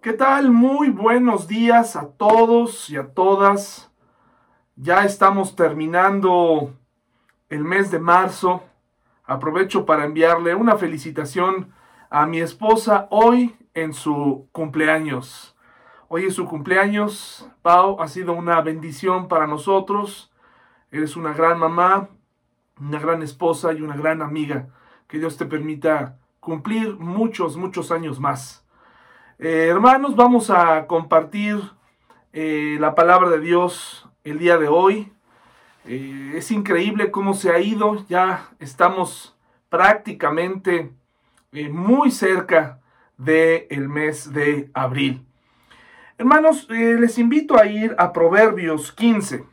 ¿Qué tal? Muy buenos días a todos y a todas. Ya estamos terminando el mes de marzo. Aprovecho para enviarle una felicitación a mi esposa hoy en su cumpleaños. Hoy es su cumpleaños. Pau, ha sido una bendición para nosotros. Eres una gran mamá, una gran esposa y una gran amiga. Que Dios te permita cumplir muchos, muchos años más. Eh, hermanos, vamos a compartir eh, la palabra de Dios el día de hoy. Eh, es increíble cómo se ha ido. Ya estamos prácticamente muy cerca del mes de abril. Hermanos, les invito a ir a Proverbios 15.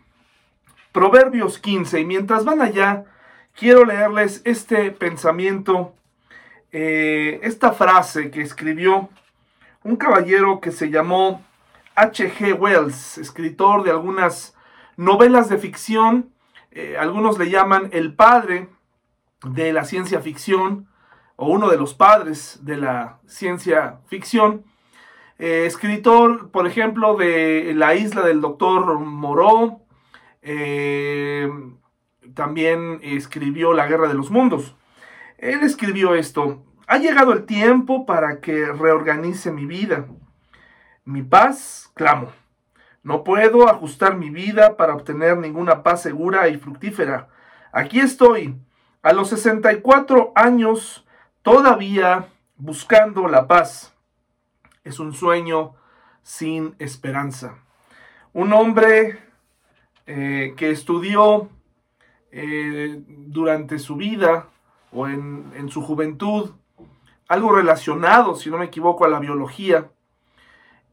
Proverbios 15. Y mientras van allá, quiero leerles este pensamiento, esta frase que escribió un caballero que se llamó H.G. Wells, escritor de algunas novelas de ficción, eh, algunos le llaman el padre de la ciencia ficción o uno de los padres de la ciencia ficción. Eh, escritor, por ejemplo, de La isla del doctor Moreau. Eh, también escribió La guerra de los mundos. Él escribió esto. Ha llegado el tiempo para que reorganice mi vida. Mi paz, clamo. No puedo ajustar mi vida para obtener ninguna paz segura y fructífera. Aquí estoy, a los 64 años, todavía buscando la paz. Es un sueño sin esperanza. Un hombre eh, que estudió eh, durante su vida o en, en su juventud algo relacionado, si no me equivoco, a la biología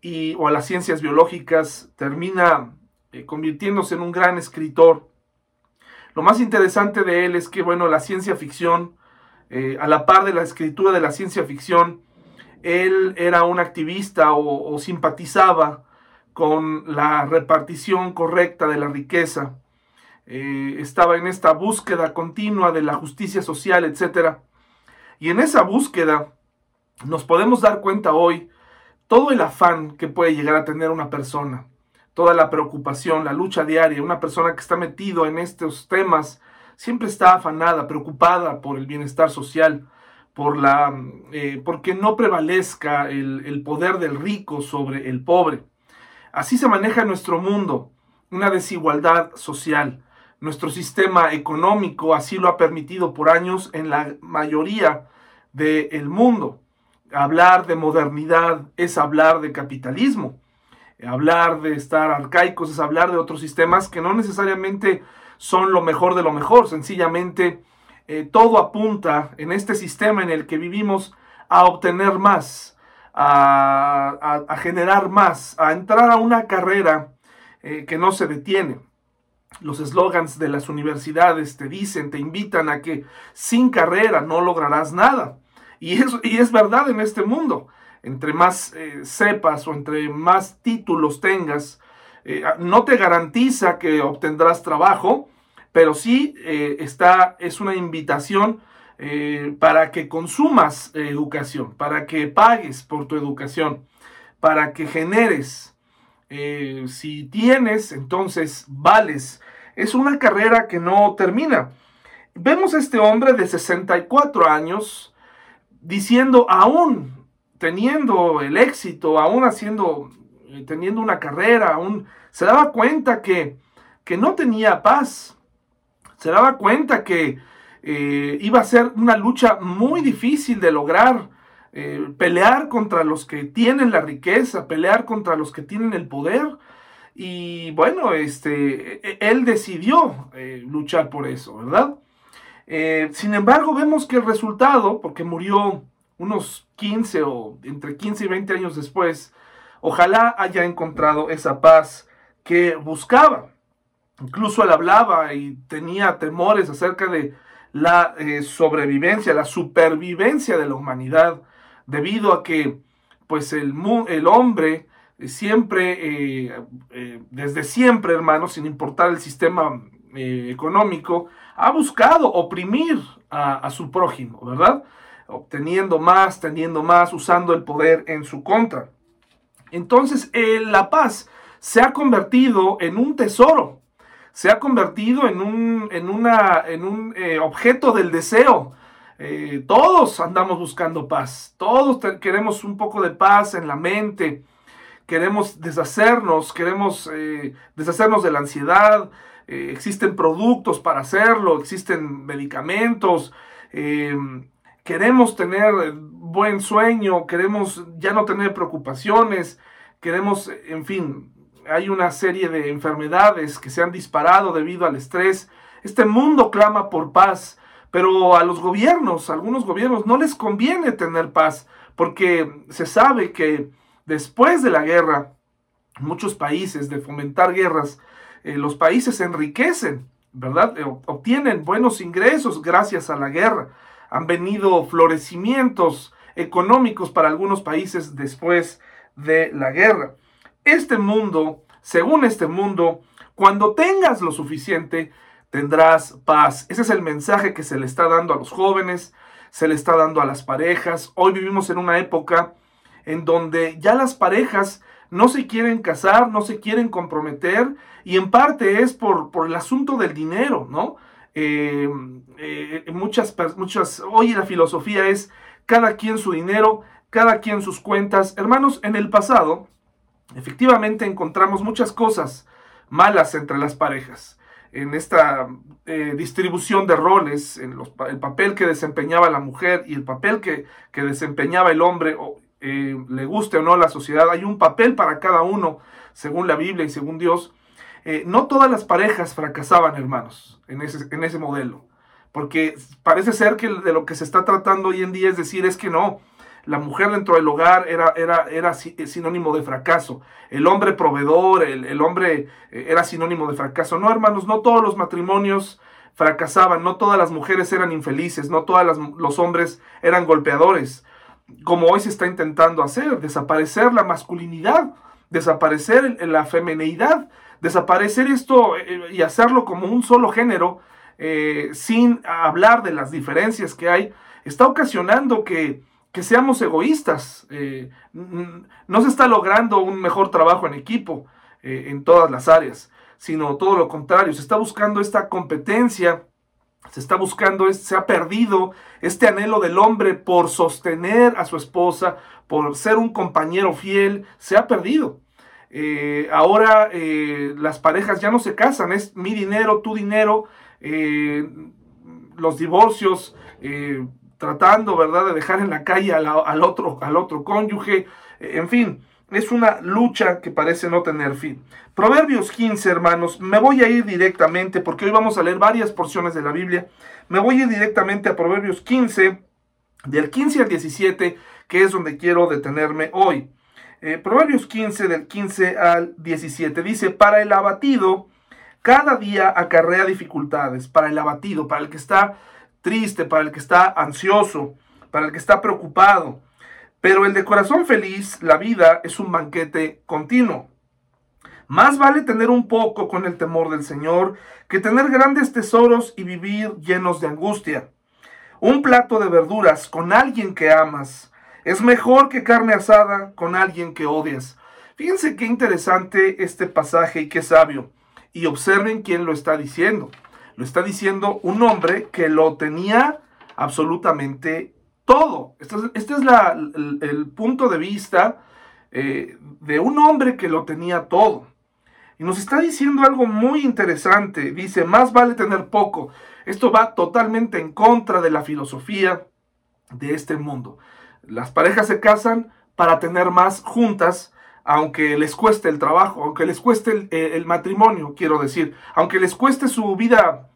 y, o a las ciencias biológicas, termina eh, convirtiéndose en un gran escritor. Lo más interesante de él es que, bueno, la ciencia ficción, eh, a la par de la escritura de la ciencia ficción, él era un activista o, simpatizaba con la repartición correcta de la riqueza. Eh, estaba en esta búsqueda continua de la justicia social, etcétera. Y en esa búsqueda nos podemos dar cuenta hoy todo el afán que puede llegar a tener una persona, toda la preocupación, la lucha diaria, una persona que está metido en estos temas, siempre está afanada, preocupada por el bienestar social, por la, eh, porque no prevalezca el, el poder del rico sobre el pobre. Así se maneja nuestro mundo, una desigualdad social. Nuestro sistema económico así lo ha permitido por años en la mayoría del mundo. Hablar de modernidad es hablar de capitalismo. Hablar de estar arcaicos es hablar de otros sistemas que no necesariamente son lo mejor de lo mejor. Sencillamente eh, todo apunta en este sistema en el que vivimos a obtener más, a, generar más, a entrar a una carrera eh, que no se detiene. Los eslogans de las universidades te dicen, te invitan a que sin carrera no lograrás nada. Y es, y es verdad en este mundo. Entre más eh, sepas o entre más títulos tengas, eh, no te garantiza que obtendrás trabajo, pero sí eh, está, es una invitación para que consumas educación, para que pagues por tu educación, para que generes. si tienes, entonces vales. Es una carrera que no termina. Vemos a este hombre de 64 años, diciendo, aún teniendo el éxito, aún haciendo, eh, teniendo una carrera, aún se daba cuenta que, que no tenía paz, se daba cuenta que eh, iba a ser una lucha muy difícil de lograr, eh, pelear contra los que tienen la riqueza, pelear contra los que tienen el poder. Y bueno, este, e, e, él decidió luchar por eso, ¿verdad? Eh, sin embargo, vemos que el resultado, porque murió unos 15 o entre 15 y 20 años después, ojalá haya encontrado esa paz que buscaba. Incluso él hablaba y tenía temores acerca de la eh, sobrevivencia, la supervivencia de la humanidad, debido a que pues el, el hombre siempre, eh, desde siempre, hermano, sin importar el sistema económico, ha buscado oprimir a, su prójimo, ¿verdad? Obteniendo más, teniendo más, usando el poder en su contra. Entonces, la paz se ha convertido en un tesoro, se ha convertido en un, en una, en un eh, objeto del deseo. Eh, todos andamos buscando paz, todos queremos un poco de paz en la mente, queremos deshacernos, queremos eh, deshacernos de la ansiedad, existen productos para hacerlo, existen medicamentos, queremos tener buen sueño, queremos ya no tener preocupaciones, queremos, en fin, hay una serie de enfermedades que se han disparado debido al estrés. Este mundo clama por paz, pero a los gobiernos, a algunos gobiernos, no les conviene tener paz, porque se sabe que después de la guerra, muchos países, de fomentar guerras, eh, los países se enriquecen, ¿verdad? Eh, obtienen buenos ingresos gracias a la guerra. Han venido florecimientos económicos para algunos países después de la guerra. Este mundo, según este mundo, cuando tengas lo suficiente, tendrás paz. Ese es el mensaje que se le está dando a los jóvenes, se le está dando a las parejas. Hoy vivimos en una época en donde ya las parejas no se quieren casar, no se quieren comprometer, y en parte es por, por el asunto del dinero, ¿no? Eh, eh, muchas, muchas, hoy la filosofía es cada quien su dinero, cada quien sus cuentas. Hermanos, en el pasado, efectivamente encontramos muchas cosas malas entre las parejas. En esta eh, distribución de roles, en el papel que desempeñaba la mujer y el papel que, desempeñaba el hombre, eh, le guste o no a la sociedad, hay un papel para cada uno, según la Biblia y según Dios. Eh, no todas las parejas fracasaban, hermanos, en ese, en ese modelo. Porque parece ser que de lo que se está tratando hoy en día es decir, es que no, la mujer dentro del hogar era, era, era eh, sinónimo de fracaso. El hombre proveedor, el, hombre eh, era sinónimo de fracaso. No, hermanos, no todos los matrimonios fracasaban, no todas las mujeres eran infelices, no todos los hombres eran golpeadores, como hoy se está intentando hacer, desaparecer la masculinidad, desaparecer la femineidad, desaparecer esto eh, y hacerlo como un solo género, sin hablar de las diferencias que hay, está ocasionando que que seamos egoístas. Eh, no se está logrando un mejor trabajo en equipo eh, en todas las áreas, sino todo lo contrario. Se está buscando esta competencia, se está buscando, se ha perdido este anhelo del hombre por sostener a su esposa, por ser un compañero fiel, se ha perdido. Eh, ahora las parejas ya no se casan, es mi dinero, tu dinero, los divorcios tratando, ¿verdad?, de dejar en la calle al, otro, al otro cónyuge, en fin, es una lucha que parece no tener fin. Proverbios 15, hermanos, me voy a ir directamente, porque hoy vamos a leer varias porciones de la Biblia, me voy a ir directamente a Proverbios 15, del 15 al 17, que es donde quiero detenerme hoy. Eh, Proverbios 15, del 15 al 17, dice, para el abatido, cada día acarrea dificultades, para el abatido, para el que está triste, para el que está ansioso, para el que está preocupado. Pero el de corazón feliz, la vida es un banquete continuo. Más vale tener un poco con el temor del Señor que tener grandes tesoros y vivir llenos de angustia. Un plato de verduras con alguien que amas es mejor que carne asada con alguien que odias. Fíjense qué interesante este pasaje y qué sabio. Y observen quién lo está diciendo. Lo está diciendo un hombre que lo tenía absolutamente todo. Este es, este el, punto de vista eh, de un hombre que lo tenía todo. Y nos está diciendo algo muy interesante. Dice, más vale tener poco. Esto va totalmente en contra de la filosofía de este mundo. Las parejas se casan para tener más juntas aunque les cueste el trabajo, aunque les cueste el, matrimonio, quiero decir, aunque les cueste su vida,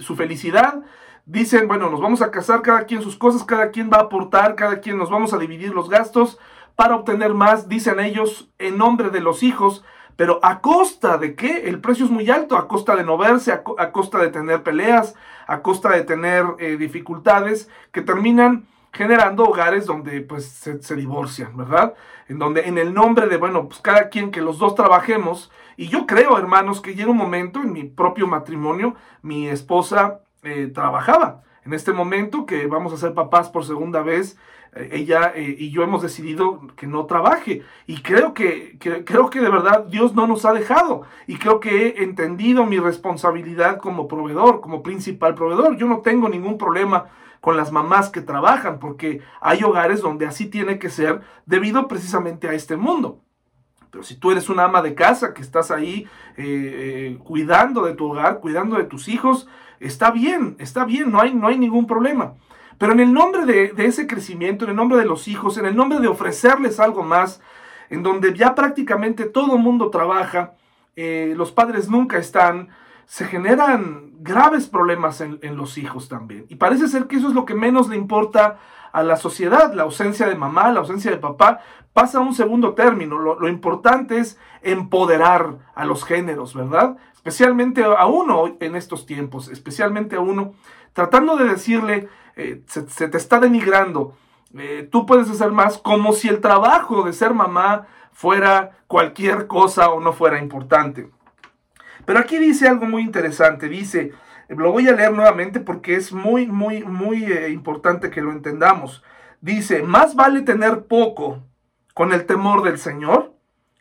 su felicidad, dicen, bueno, nos vamos a casar cada quien sus cosas, cada quien va a aportar, cada quien nos vamos a dividir los gastos para obtener más, dicen ellos, en nombre de los hijos, pero a costa de qué? El precio es muy alto, a costa de no verse, a, costa de tener peleas, a costa de tener eh, dificultades que terminan generando hogares donde pues se, divorcian, ¿verdad? En donde en el nombre de, bueno, pues cada quien que los dos trabajemos, y yo creo, hermanos, que llega un momento en mi propio matrimonio, mi esposa eh, trabajaba. en este momento que vamos a ser papás por segunda vez, eh, ella eh, y yo hemos decidido que no trabaje. Y creo que, creo que de verdad Dios no nos ha dejado. Y creo que he entendido mi responsabilidad como proveedor, como principal proveedor. Yo no tengo ningún problema con las mamás que trabajan, porque hay hogares donde así tiene que ser debido precisamente a este mundo. Pero si tú eres una ama de casa que estás ahí eh, cuidando de tu hogar, cuidando de tus hijos, está bien, está bien, no hay, no hay ningún problema. Pero en el nombre de, ese crecimiento, en el nombre de los hijos, en el nombre de ofrecerles algo más, en donde ya prácticamente todo el mundo trabaja, eh, los padres nunca están, se generan graves problemas en, los hijos también. Y parece ser que eso es lo que menos le importa a la sociedad, la ausencia de mamá, la ausencia de papá, pasa a un segundo término. Lo, lo, importante es empoderar a los géneros, ¿verdad? Especialmente a uno en estos tiempos, especialmente a uno, tratando de decirle, eh, se, te está denigrando. Eh, tú puedes hacer más como si el trabajo de ser mamá fuera cualquier cosa o no fuera importante. Pero aquí dice algo muy interesante. Dice, lo voy a leer nuevamente porque es muy, muy, muy eh, importante que lo entendamos. Dice, más vale tener poco con el temor del Señor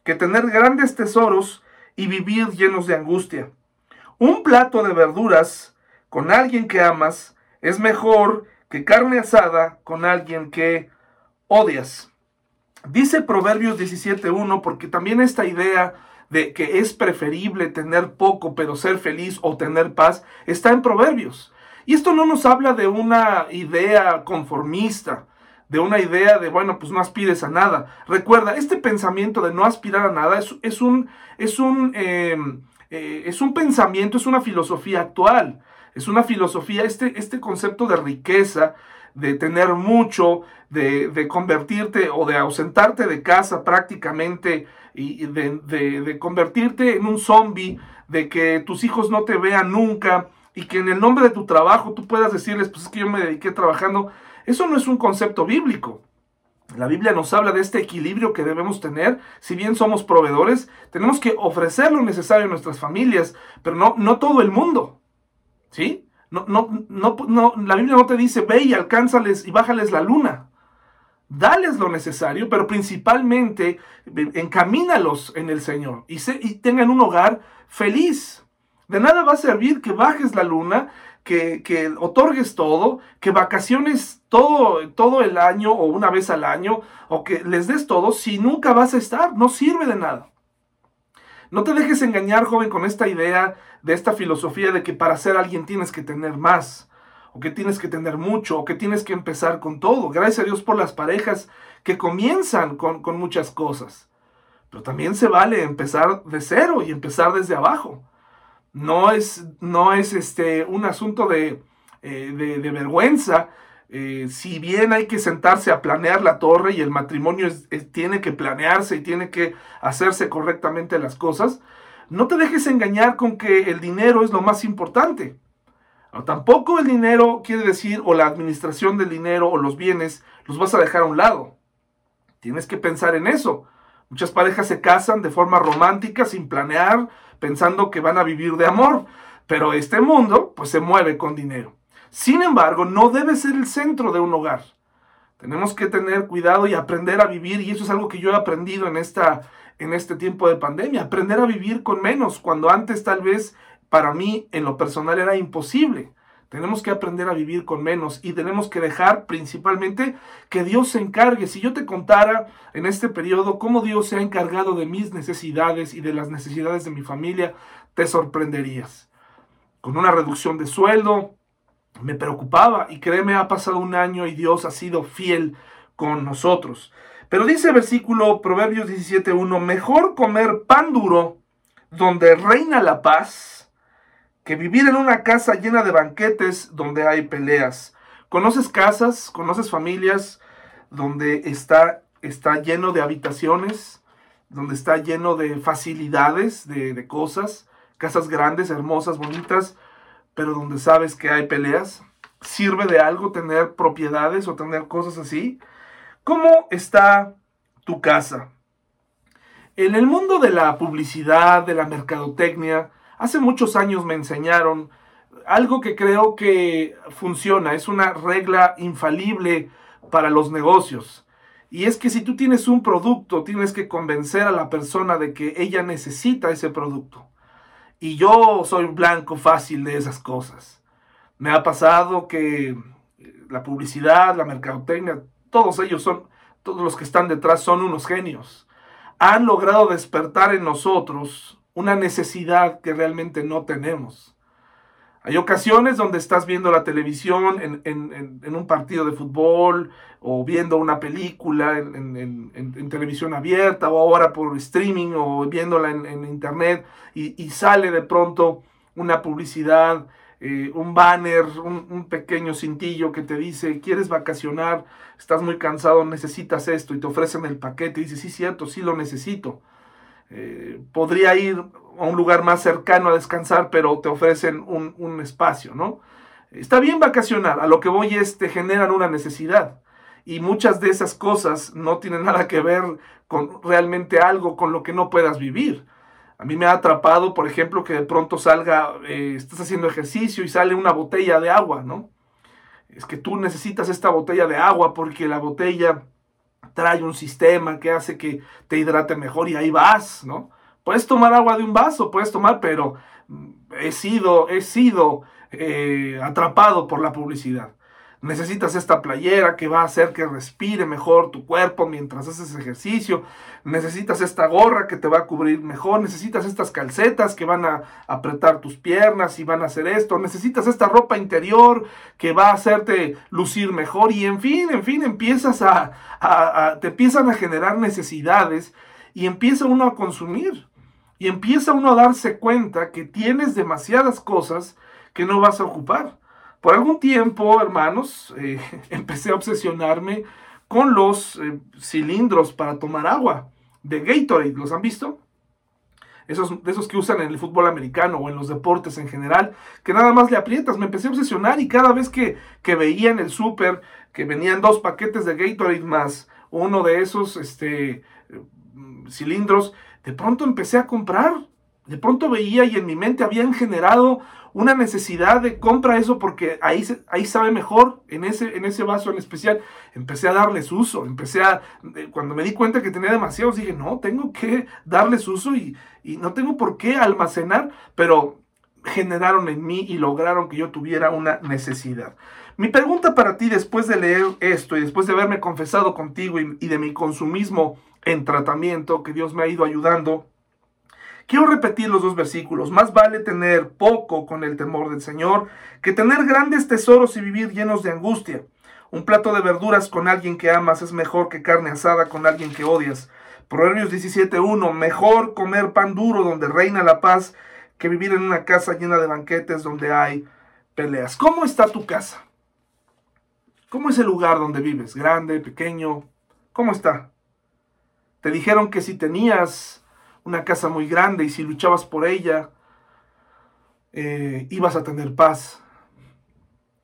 que tener grandes tesoros y vivir llenos de angustia. Un plato de verduras con alguien que amas es mejor que carne asada con alguien que odias. Dice Proverbios 17.1 porque también esta idea de que es preferible tener poco pero ser feliz o tener paz está en Proverbios. Y esto no nos habla de una idea conformista, de una idea de, bueno, pues no aspires a nada. Recuerda, este pensamiento de no aspirar a nada es, es un, es, un, em, eh, es un pensamiento, es una filosofía actual. Es una filosofía, este, este concepto de riqueza, de tener mucho, de, convertirte o de ausentarte de casa prácticamente y de, convertirte en un zombie, de que tus hijos no te vean nunca y que en el nombre de tu trabajo tú puedas decirles, pues es que yo me dediqué trabajando. Eso no es un concepto bíblico. La Biblia nos habla de este equilibrio que debemos tener. Si bien somos proveedores, tenemos que ofrecer lo necesario a nuestras familias, pero no, no todo el mundo. ¿Sí? No, no, no, no, la Biblia no te dice, ve y alcánzales y bájales la luna. Dales lo necesario, pero principalmente encamínalos en el Señor y, tengan un hogar feliz. De nada va a servir que bajes la luna, que, que, otorgues todo, que vacaciones todo, todo el año o una vez al año, o que les des todo, si nunca vas a estar, no sirve de nada. No te dejes engañar, joven, con esta idea de esta filosofía de que para ser alguien tienes que tener más, que tienes que tener mucho, o que tienes que empezar con todo. Gracias a Dios por las parejas que comienzan con, muchas cosas. Pero también se vale empezar de cero y empezar desde abajo. No es, no es este, un asunto de, eh, de vergüenza eh, si bien hay que sentarse a planear la torre y el matrimonio tiene que planearse y tiene que hacerse correctamente las cosas, no te dejes engañar con que el dinero es lo más importante. Tampoco el dinero quiere decir, o la administración del dinero o los bienes, los vas a dejar a un lado. Tienes que pensar en eso. Muchas parejas se casan de forma romántica, sin planear, pensando que van a vivir de amor. Pero este mundo, pues se mueve con dinero. Sin embargo, no debe ser el centro de un hogar. Tenemos que tener cuidado y aprender a vivir, y eso es algo que yo he aprendido en, esta, en este tiempo de pandemia, aprender a vivir con menos, cuando antes tal vez para mí en lo personal era imposible. Tenemos que aprender a vivir con menos y tenemos que dejar principalmente que Dios se encargue. Si yo te contara en este periodo cómo Dios se ha encargado de mis necesidades y de las necesidades de mi familia, te sorprenderías. Con una reducción de sueldo, me preocupaba y créeme, ha pasado un año y Dios ha sido fiel con nosotros. Pero dice versículo Proverbios 17.1, mejor comer pan duro donde reina la paz que vivir en una casa llena de banquetes donde hay peleas. ¿Conoces casas, conoces familias donde está, está lleno de habitaciones, donde está lleno de facilidades, de, de cosas, casas grandes, hermosas, bonitas, pero donde sabes que hay peleas? ¿Sirve de algo tener propiedades o tener cosas así? ¿Cómo está tu casa? En el mundo de la publicidad, de la mercadotecnia, hace muchos años me enseñaron algo que creo que funciona, es una regla infalible para los negocios. Y es que si tú tienes un producto, tienes que convencer a la persona de que ella necesita ese producto. Y yo soy blanco fácil de esas cosas. Me ha pasado que la publicidad, la mercadotecnia, todos ellos son, todos los que están detrás son unos genios. Han logrado despertar en nosotros una necesidad que realmente no tenemos. Hay ocasiones donde estás viendo la televisión en, un partido de fútbol o viendo una película en, televisión abierta o ahora por streaming o viéndola en, internet y, sale de pronto una publicidad, eh, un banner, un, pequeño cintillo que te dice, quieres vacacionar, estás muy cansado, necesitas esto y te ofrecen el paquete y dices, sí, cierto, sí lo necesito. Eh, podría ir a un lugar más cercano a descansar, pero te ofrecen un, espacio, ¿no? Está bien vacacionar, a lo que voy es te generan una necesidad. Y muchas de esas cosas no tienen nada que ver con realmente algo con lo que no puedas vivir. A mí me ha atrapado, por ejemplo, que de pronto salga, eh, estás haciendo ejercicio y sale una botella de agua, ¿no? Es que tú necesitas esta botella de agua porque la botella trae un sistema que hace que te hidrate mejor y ahí vas, ¿no? Puedes tomar agua de un vaso, puedes tomar, pero mm, he sido, he sido eh, atrapado por la publicidad. Necesitas esta playera que va a hacer que respire mejor tu cuerpo mientras haces ejercicio. Necesitas esta gorra que te va a cubrir mejor. Necesitas estas calcetas que van a apretar tus piernas y van a hacer esto. Necesitas esta ropa interior que va a hacerte lucir mejor. Y en fin, en fin, empiezas a te empiezan a generar necesidades y empieza uno a consumir. Y empieza uno a darse cuenta que tienes demasiadas cosas que no vas a ocupar. Por algún tiempo, hermanos, eh, empecé a obsesionarme con los eh, cilindros para tomar agua de Gatorade. ¿Los han visto? Esos, de esos que usan en el fútbol americano o en los deportes en general, que nada más le aprietas. Me empecé a obsesionar y cada vez que, que veía en el súper que venían dos paquetes de Gatorade más uno de esos este, cilindros, de pronto empecé a comprar. De pronto veía y en mi mente habían generado una necesidad de compra eso porque ahí, ahí sabe mejor, en ese, en ese vaso en especial. Empecé a darles uso, empecé a, cuando me di cuenta que tenía demasiados, dije, no, tengo que darles uso y, y no tengo por qué almacenar, pero generaron en mí y lograron que yo tuviera una necesidad. Mi pregunta para ti después de leer esto y después de haberme confesado contigo y, y de mi consumismo en tratamiento, que Dios me ha ido ayudando. Quiero repetir los dos versículos. Más vale tener poco con el temor del Señor que tener grandes tesoros y vivir llenos de angustia. Un plato de verduras con alguien que amas es mejor que carne asada con alguien que odias. Proverbios 17.1. Mejor comer pan duro donde reina la paz que vivir en una casa llena de banquetes donde hay peleas. ¿Cómo está tu casa? ¿Cómo es el lugar donde vives? ¿Grande, pequeño? ¿Cómo está? Te dijeron que si tenías una casa muy grande y si luchabas por ella, eh, ibas a tener paz.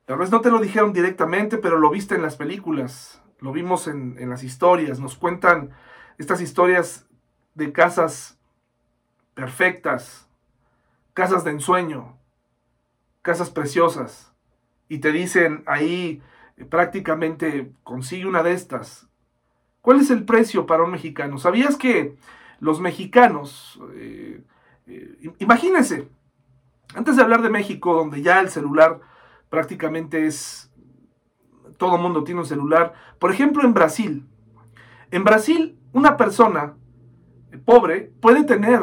Tal vez no te lo dijeron directamente, pero lo viste en las películas, lo vimos en, en las historias, nos cuentan estas historias de casas perfectas, casas de ensueño, casas preciosas, y te dicen ahí eh, prácticamente consigue una de estas, ¿Cuál es el precio para un mexicano? ¿Sabías que los mexicanos, eh, eh, imagínense, antes de hablar de México, donde ya el celular prácticamente es, todo mundo tiene un celular, por ejemplo en Brasil, en Brasil una persona pobre puede tener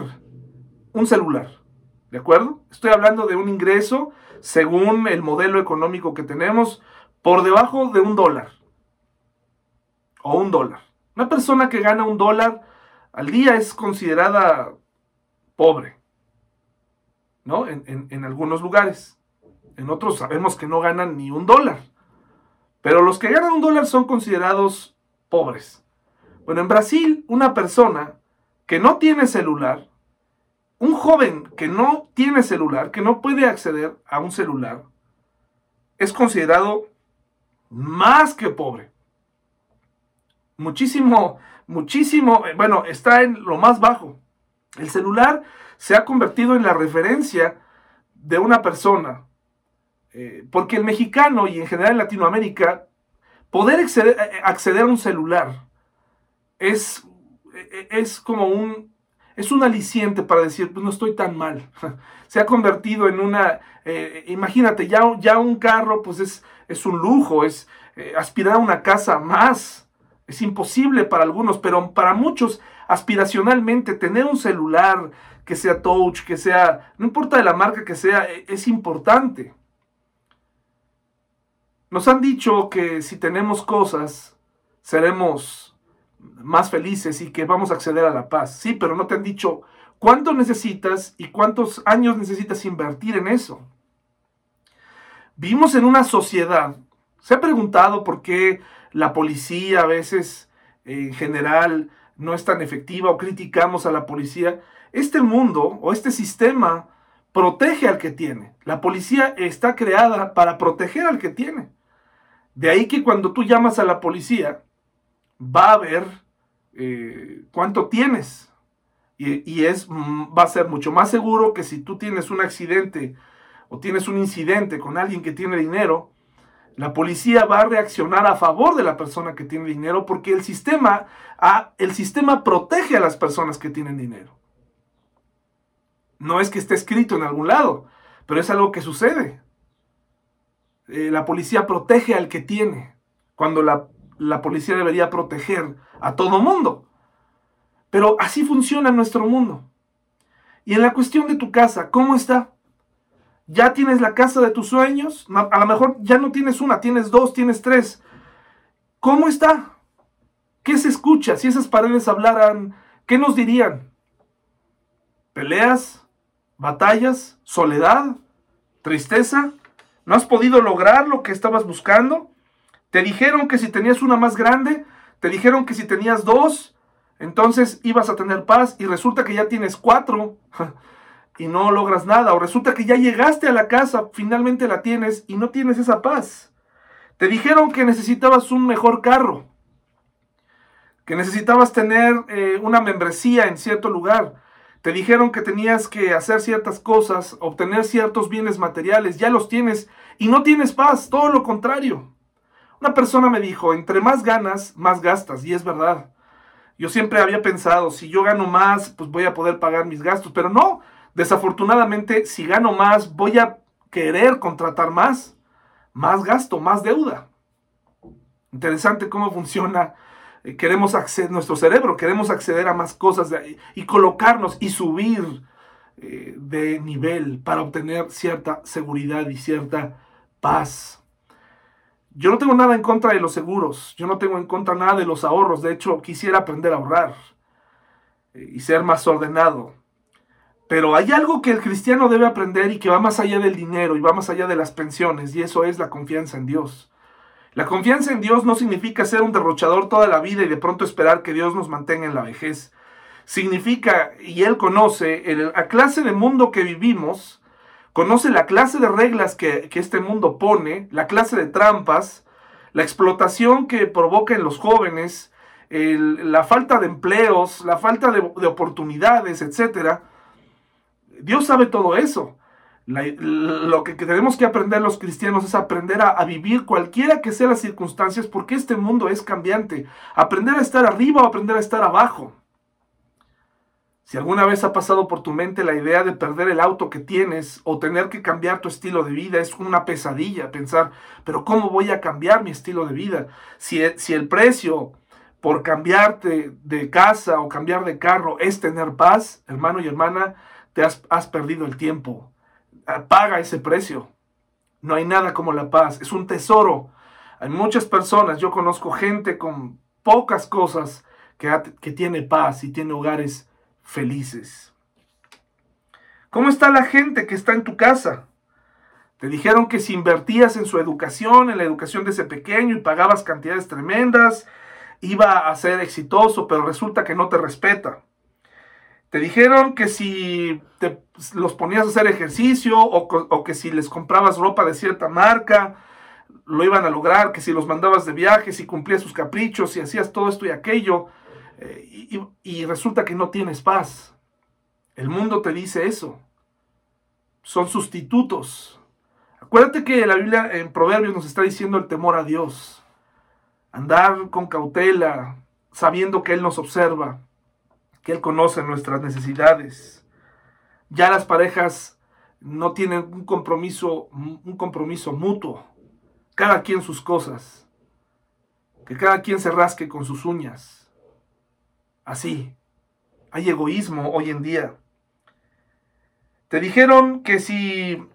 un celular, ¿de acuerdo? Estoy hablando de un ingreso, según el modelo económico que tenemos, por debajo de un dólar o un dólar. Una persona que gana un dólar al día es considerada pobre, ¿no? En, algunos lugares. En otros sabemos que no ganan ni un dólar. Pero los que ganan un dólar son considerados pobres. Bueno, en Brasil, una persona que no tiene celular, un joven que no tiene celular, que no puede acceder a un celular, es considerado más que pobre muchísimo, muchísimo, eh, bueno, está en lo más bajo. El celular se ha convertido en la referencia de una persona Eh, porque el mexicano y en general en Latinoamérica, poder acceder, eh, acceder a un celular es, es como un, es un aliciente para decir, pues no estoy tan mal. Se ha convertido en una, imagínate, ya, ya un carro pues es, es un lujo, es aspirar a una casa más. Es imposible para algunos, pero para muchos aspiracionalmente tener un celular que sea touch, que sea, no importa de la marca que sea, e, es importante. Nos han dicho que si tenemos cosas, seremos más felices y que vamos a acceder a la paz. Sí, pero no te han dicho cuánto necesitas y cuántos años necesitas invertir en eso. Vivimos en una sociedad. ¿Se ha preguntado por qué la policía a veces, en general, no es tan efectiva o criticamos a la policía. Este mundo o este sistema protege al que tiene. La policía está creada para proteger al que tiene. De ahí que cuando tú llamas a la policía, va a ver eh, cuánto tienes. Y, y, es, mm, va a ser mucho más seguro que si tú tienes un accidente o tienes un incidente con alguien que tiene dinero, la policía va a reaccionar a favor de la persona que tiene dinero porque el sistema, el sistema protege a las personas que tienen dinero. No es que esté escrito en algún lado, pero es algo que sucede. Eh, la policía protege al que tiene, cuando la, la policía debería proteger a todo mundo. Pero así funciona nuestro mundo. Y en la cuestión de tu casa, ¿cómo está? Ya tienes la casa de tus sueños, a lo mejor ya no tienes una, tienes dos, tienes tres. ¿Cómo está? ¿Qué se escucha? Si esas paredes hablaran, ¿qué nos dirían? ¿Peleas? ¿Batallas? ¿Soledad? ¿Tristeza? ¿No has podido lograr lo que estabas buscando? ¿Te dijeron que si tenías una más grande? ¿Te dijeron que si tenías dos? Entonces ibas a tener paz y resulta que ya tienes cuatro. y no logras nada. O resulta que ya llegaste a la casa, finalmente la tienes y no tienes esa paz. Te dijeron que necesitabas un mejor carro, que necesitabas tener eh, una membresía en cierto lugar. Te dijeron que tenías que hacer ciertas cosas, obtener ciertos bienes materiales, ya los tienes y no tienes paz, todo lo contrario. Una persona me dijo, entre más ganas, más gastas, y es verdad. Yo siempre había pensado, si yo gano más, pues voy a poder pagar mis gastos, pero no, Desafortunadamente, si gano más, voy a querer contratar más, más gasto, más deuda. Interesante cómo funciona. Eh, queremos acceder, nuestro cerebro, queremos acceder a más cosas y colocarnos y subir eh, de nivel para obtener cierta seguridad y cierta paz. Yo no tengo nada en contra de los seguros, yo no tengo en contra nada de los ahorros, de hecho quisiera aprender a ahorrar eh, y ser más ordenado. Pero hay algo que el cristiano debe aprender y que va más allá del dinero y va más allá de las pensiones, y eso es la confianza en Dios. La confianza en Dios no significa ser un derrochador toda la vida y de pronto esperar que Dios nos mantenga en la vejez. Significa, y Él conoce, la clase de mundo que vivimos, conoce la clase de reglas que, este mundo pone, la clase de trampas, la explotación que provoca en los jóvenes, la falta de empleos, la falta de, de oportunidades, etcétera Dios sabe todo eso. lo que, tenemos que aprender los cristianos es aprender a, vivir cualquiera que sean las circunstancias porque este mundo es cambiante. Aprender a estar arriba o aprender a estar abajo. Si alguna vez ha pasado por tu mente la idea de perder el auto que tienes o tener que cambiar tu estilo de vida, es una pesadilla pensar, pero ¿cómo voy a cambiar mi estilo de vida? Si el precio por cambiarte de casa o cambiar de carro es tener paz, hermano y hermana, te has, perdido el tiempo. Ah, paga ese precio. No hay nada como la paz. Es un tesoro. Hay muchas personas, yo conozco gente con pocas cosas que, que tiene paz y tiene hogares felices. ¿Cómo está la gente que está en tu casa? Te dijeron que si invertías en su educación, en la educación de ese pequeño y pagabas cantidades tremendas, iba a ser exitoso, pero resulta que no te respeta. Te dijeron que si te, los ponías a hacer ejercicio o, que si les comprabas ropa de cierta marca, lo iban a lograr, que si los mandabas de viaje, si cumplías sus caprichos, si hacías todo esto y aquello, eh, y, y resulta que no tienes paz. El mundo te dice eso. Son sustitutos. Acuérdate que la Biblia en Proverbios nos está diciendo el temor a Dios. Andar con cautela, sabiendo que Él nos observa, que Él conoce nuestras necesidades. Ya las parejas no tienen un compromiso, un compromiso mutuo. Cada quien sus cosas. Que cada quien se rasque con sus uñas. Así. Hay egoísmo hoy en día. Te dijeron que si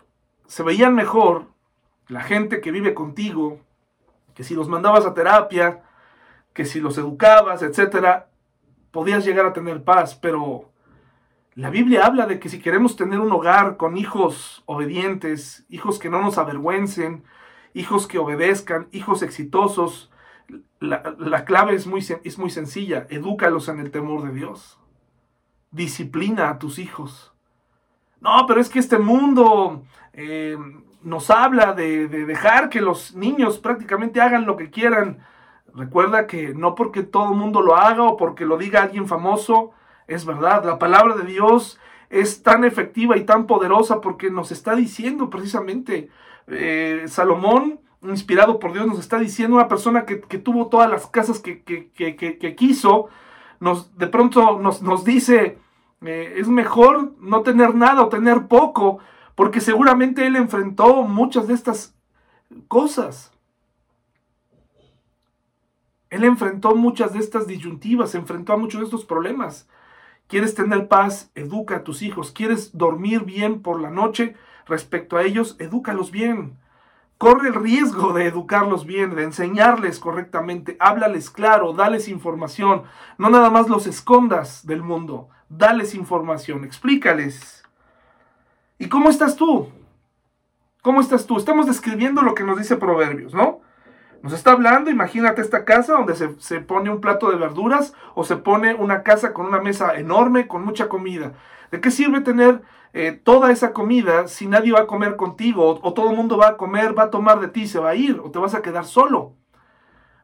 se veían mejor la gente que vive contigo, que si los mandabas a terapia, que si los educabas, etcétera, podías llegar a tener paz, pero la Biblia habla de que si queremos tener un hogar con hijos obedientes, hijos que no nos avergüencen, hijos que obedezcan, hijos exitosos, la, clave es muy, es muy sencilla, edúcalos en el temor de Dios. Disciplina a tus hijos. No, pero es que este mundo eh, nos habla de, dejar que los niños prácticamente hagan lo que quieran. Recuerda que no porque todo el mundo lo haga o porque lo diga alguien famoso, es verdad. La palabra de Dios es tan efectiva y tan poderosa porque nos está diciendo precisamente, eh, Salomón, inspirado por Dios, nos está diciendo una persona que, tuvo todas las casas que, que, quiso, nos, de pronto nos, nos dice, eh, es mejor no tener nada o tener poco, porque seguramente él enfrentó muchas de estas cosas. Él enfrentó muchas de estas disyuntivas, enfrentó a muchos de estos problemas. ¿Quieres tener paz? Educa a tus hijos. ¿Quieres dormir bien por la noche? Respecto a ellos, edúcalos bien. Corre el riesgo de educarlos bien, de enseñarles correctamente. Háblales claro, dales información. No nada más los escondas del mundo dales información, explícales. ¿Y cómo estás tú? ¿Cómo estás tú? Estamos describiendo lo que nos dice Proverbios, ¿no? Nos está hablando, imagínate esta casa donde se, pone un plato de verduras o se pone una casa con una mesa enorme con mucha comida. ¿De qué sirve tener eh, toda esa comida si nadie va a comer contigo o, todo el mundo va a comer, va a tomar de ti, se va a ir o te vas a quedar solo?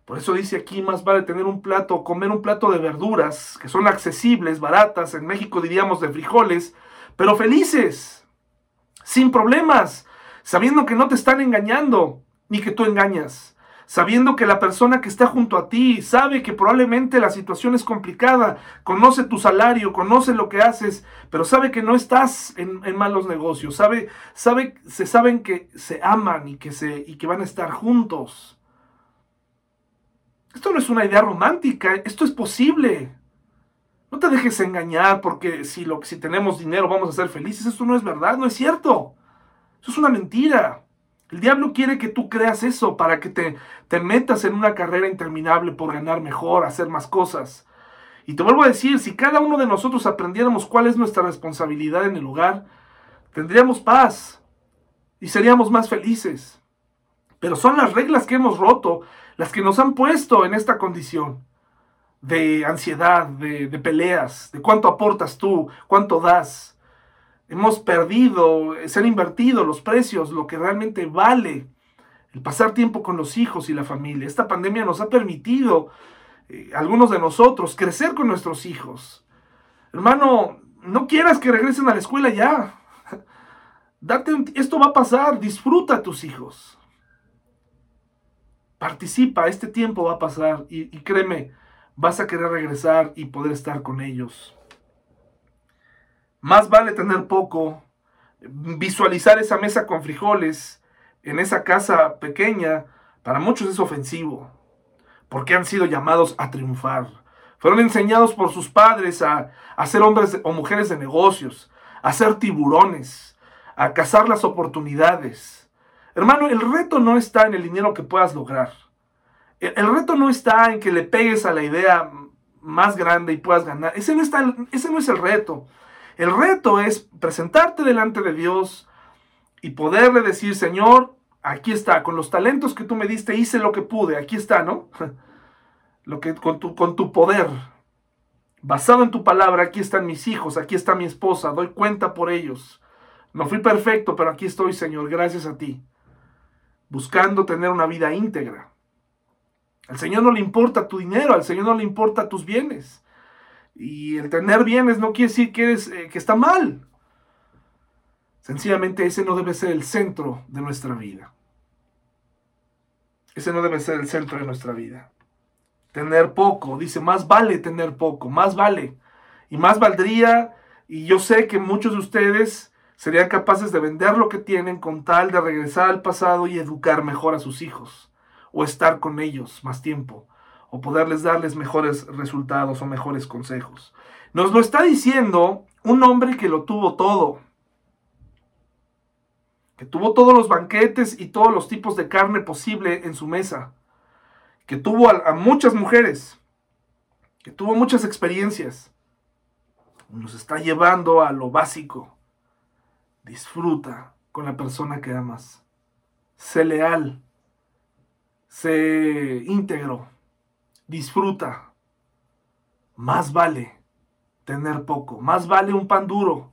Por eso dice aquí, más vale tener un plato, comer un plato de verduras, que son accesibles, baratas, en México diríamos de frijoles, pero felices, sin problemas, sabiendo que no te están engañando, ni que tú engañas, sabiendo que la persona que está junto a ti sabe que probablemente la situación es complicada, conoce tu salario, conoce lo que haces, pero sabe que no estás en, malos negocios, sabe, sabe, se saben que se aman y que, se, y que van a estar juntos. Esto no es una idea romántica, esto es posible. No te dejes engañar porque si, lo, si tenemos dinero vamos a ser felices. Esto no es verdad, no es cierto. Eso es una mentira. El diablo quiere que tú creas eso para que te, te metas en una carrera interminable por ganar mejor, hacer más cosas. Y te vuelvo a decir, si cada uno de nosotros aprendiéramos cuál es nuestra responsabilidad en el hogar, tendríamos paz y seríamos más felices. Pero son las reglas que hemos roto las que nos han puesto en esta condición de ansiedad, de, peleas, de cuánto aportas tú, cuánto das. Hemos perdido, se han invertido los precios, lo que realmente vale el pasar tiempo con los hijos y la familia. Esta pandemia nos ha permitido, eh, algunos de nosotros, crecer con nuestros hijos. Hermano, no quieras que regresen a la escuela ya. Date esto va a pasar, disfruta a tus hijos. Participa, este tiempo va a pasar y, créeme, vas a querer regresar y poder estar con ellos. Más vale tener poco, visualizar esa mesa con frijoles en esa casa pequeña, para muchos es ofensivo, porque han sido llamados a triunfar. Fueron enseñados por sus padres a, ser hombres o mujeres de negocios, a ser tiburones, a cazar las oportunidades Hermano, el reto no está en el dinero que puedas lograr. El, reto no está en que le pegues a la idea más grande y puedas ganar. Ese no, está, ese no es el reto. El reto es presentarte delante de Dios y poderle decir, Señor, aquí está, con los talentos que tú me diste hice lo que pude, aquí está, ¿no? Lo que con tu, con tu poder, basado en tu palabra, aquí están mis hijos, aquí está mi esposa, doy cuenta por ellos. No fui perfecto, pero aquí estoy, Señor, gracias a ti buscando tener una vida íntegra. Al Señor no le importa tu dinero, al Señor no le importa tus bienes. Y el tener bienes no quiere decir que, eh, que está mal. Sencillamente ese no debe ser el centro de nuestra vida. Ese no debe ser el centro de nuestra vida. Tener poco, dice, más vale tener poco, más vale. Y más valdría, y yo sé que muchos de ustedes serían capaces de vender lo que tienen con tal de regresar al pasado y educar mejor a sus hijos, o estar con ellos más tiempo, o poderles darles mejores resultados o mejores consejos. Nos lo está diciendo un hombre que lo tuvo todo, que tuvo todos los banquetes y todos los tipos de carne posible en su mesa, que tuvo a, muchas mujeres, que tuvo muchas experiencias, nos está llevando a lo básico. Disfruta con la persona que amas. Sé leal. Sé íntegro. Disfruta. Más vale tener poco. Más vale un pan duro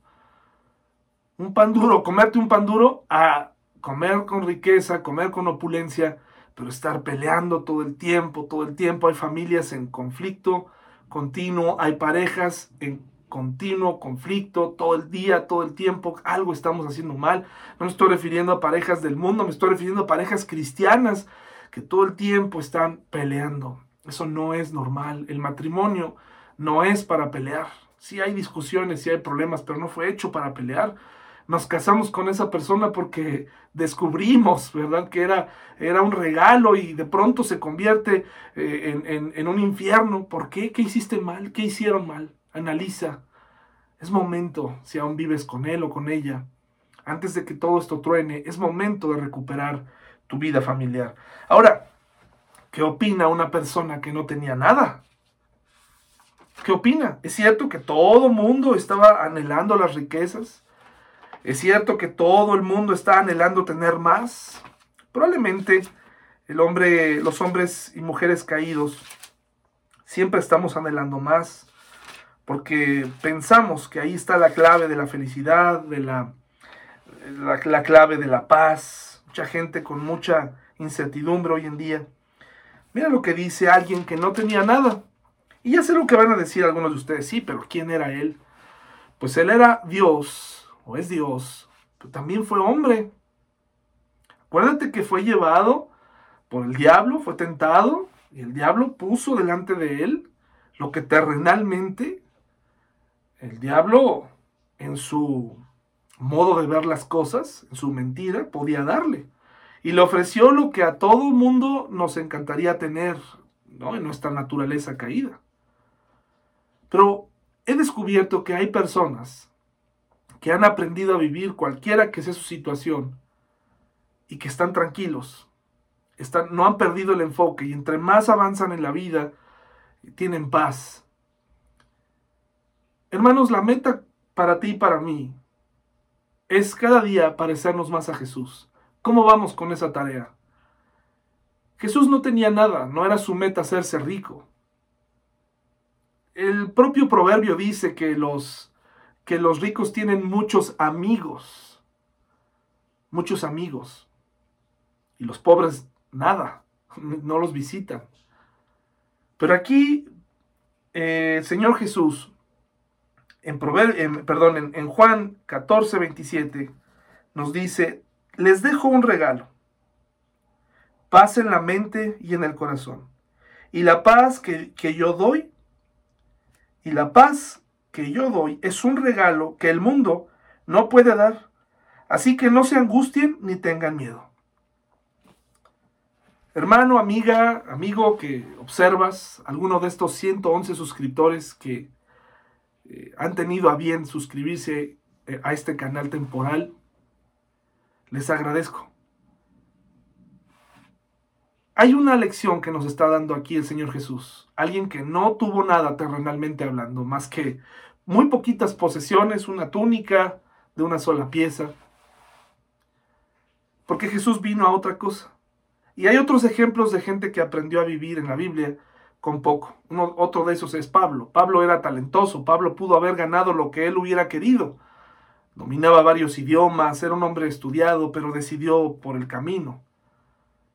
un pan duro, comerte un pan duro, a comer con riqueza, comer con opulencia, pero estar peleando todo el tiempo, todo el tiempo. Hay familias en conflicto continuo, hay parejas en continuo conflicto, todo el día, todo el tiempo, algo estamos haciendo mal. No estoy refiriendo a parejas del mundo, me estoy refiriendo a parejas cristianas que todo el tiempo están peleando. Eso no es normal. El matrimonio no es para pelear. Sí hay discusiones, sí hay problemas, pero no fue hecho para pelear nos casamos con esa persona porque descubrimos, ¿verdad? Que era, era un regalo y de pronto se convierte eh, en, en un infierno. ¿Por qué? ¿Qué hiciste mal? ¿Qué hicieron mal? Analiza. Es momento, si aún vives con él o con ella, antes de que todo esto truene, es momento de recuperar tu vida familiar. Ahora, ¿qué opina una persona que no tenía nada? ¿Qué opina? ¿Es cierto que todo mundo estaba anhelando las riquezas? Es cierto que todo el mundo está anhelando tener más. Probablemente el hombre, los hombres y mujeres caídos siempre estamos anhelando más porque pensamos que ahí está la clave de la felicidad, de la, la, clave de la paz. Mucha gente con mucha incertidumbre hoy en día. Mira lo que dice alguien que no tenía nada. Y ya sé lo que van a decir algunos de ustedes. Sí, pero ¿quién era él? Pues él era Dios o es Dios, pero también fue hombre. Acuérdate que fue llevado por el diablo, fue tentado, y el diablo puso delante de él lo que terrenalmente el diablo en su modo de ver las cosas, en su mentira, podía darle. Y le ofreció lo que a todo mundo nos encantaría tener ¿no? en nuestra naturaleza caída. Pero he descubierto que hay personas que han aprendido a vivir cualquiera que sea su situación y que están tranquilos, están, no han perdido el enfoque y entre más avanzan en la vida, tienen paz. Hermanos, la meta para ti y para mí es cada día parecernos más a Jesús. ¿Cómo vamos con esa tarea? Jesús no tenía nada, no era su meta hacerse rico. El propio proverbio dice que los que los ricos tienen muchos amigos, muchos amigos, y los pobres nada, no los visitan. Pero aquí, eh, Señor Jesús, en, perdón, en, en Juan 14, 27, nos dice, les dejo un regalo, paz en la mente y en el corazón. Y la paz que, que yo doy, y la paz que yo doy es un regalo que el mundo no puede dar. Así que no se angustien ni tengan miedo. Hermano, amiga, amigo que observas, alguno de estos 111 suscriptores que eh, han tenido a bien suscribirse eh, a este canal temporal, les agradezco. Hay una lección que nos está dando aquí el Señor Jesús. Alguien que no tuvo nada terrenalmente hablando, más que muy poquitas posesiones, una túnica de una sola pieza. Porque Jesús vino a otra cosa. Y hay otros ejemplos de gente que aprendió a vivir en la Biblia con poco. Uno, otro de esos es Pablo. Pablo era talentoso. Pablo pudo haber ganado lo que él hubiera querido. Dominaba varios idiomas, era un hombre estudiado, pero decidió por el camino.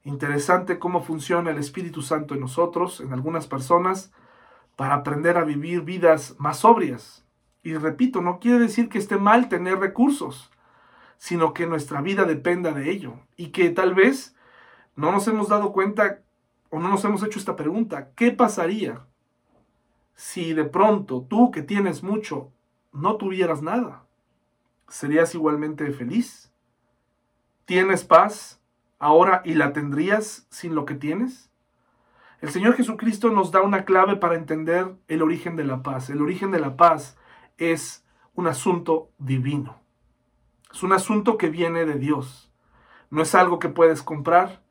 Interesante cómo funciona el Espíritu Santo en nosotros, en algunas personas, para aprender a vivir vidas más sobrias. Y repito, no quiere decir que esté mal tener recursos. sino que nuestra vida dependa de ello. Y que tal vez no nos hemos dado cuenta o no nos hemos hecho esta pregunta. ¿Qué pasaría si de pronto tú que tienes mucho no tuvieras nada? ¿Serías igualmente feliz? ¿Tienes paz ahora y la tendrías sin lo que tienes? El Señor Jesucristo nos da una clave para entender el origen de la paz. El origen de la paz es un asunto divino. Es un asunto que viene de Dios. No es algo que puedes comprar.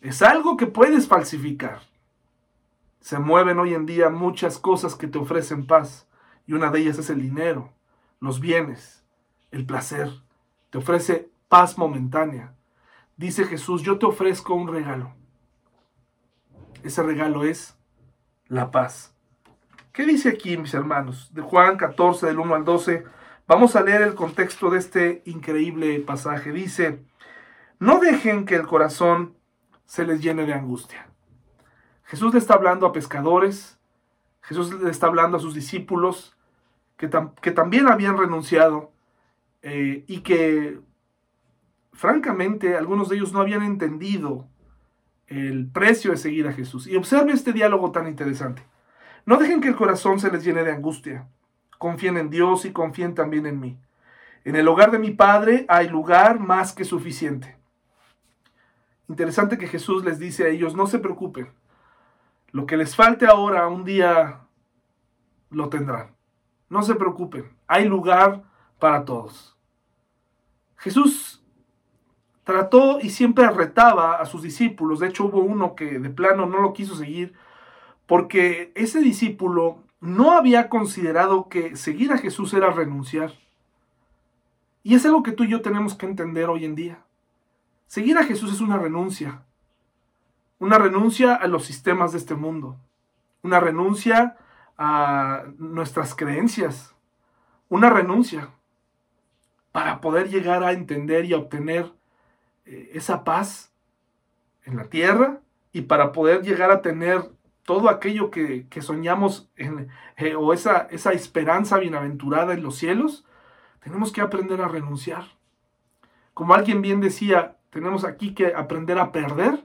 Es algo que puedes falsificar. Se mueven hoy en día muchas cosas que te ofrecen paz. Y una de ellas es el dinero, los bienes, el placer. Te ofrece paz momentánea. Dice Jesús, yo te ofrezco un regalo. Ese regalo es la paz. ¿Qué dice aquí, mis hermanos? De Juan 14, del 1 al 12. Vamos a leer el contexto de este increíble pasaje. Dice, no dejen que el corazón se les llene de angustia. Jesús le está hablando a pescadores, Jesús le está hablando a sus discípulos que, que también habían renunciado eh, y que francamente algunos de ellos no habían entendido el precio de seguir a Jesús. Y observe este diálogo tan interesante. No dejen que el corazón se les llene de angustia. Confíen en Dios y confíen también en mí. En el hogar de mi Padre hay lugar más que suficiente. Interesante que Jesús les dice a ellos, no se preocupen. Lo que les falte ahora, un día lo tendrán. No se preocupen. Hay lugar para todos. Jesús trató y siempre retaba a sus discípulos. De hecho, hubo uno que de plano no lo quiso seguir porque ese discípulo no había considerado que seguir a Jesús era renunciar. Y es algo que tú y yo tenemos que entender hoy en día. Seguir a Jesús es una renuncia. Una renuncia a los sistemas de este mundo. Una renuncia a nuestras creencias. Una renuncia para poder llegar a entender y a obtener eh, esa paz en la tierra y para poder llegar a tener todo aquello que, soñamos eh, o esa, esa esperanza bienaventurada en los cielos, tenemos que aprender a renunciar. Como alguien bien decía, tenemos aquí que aprender a perder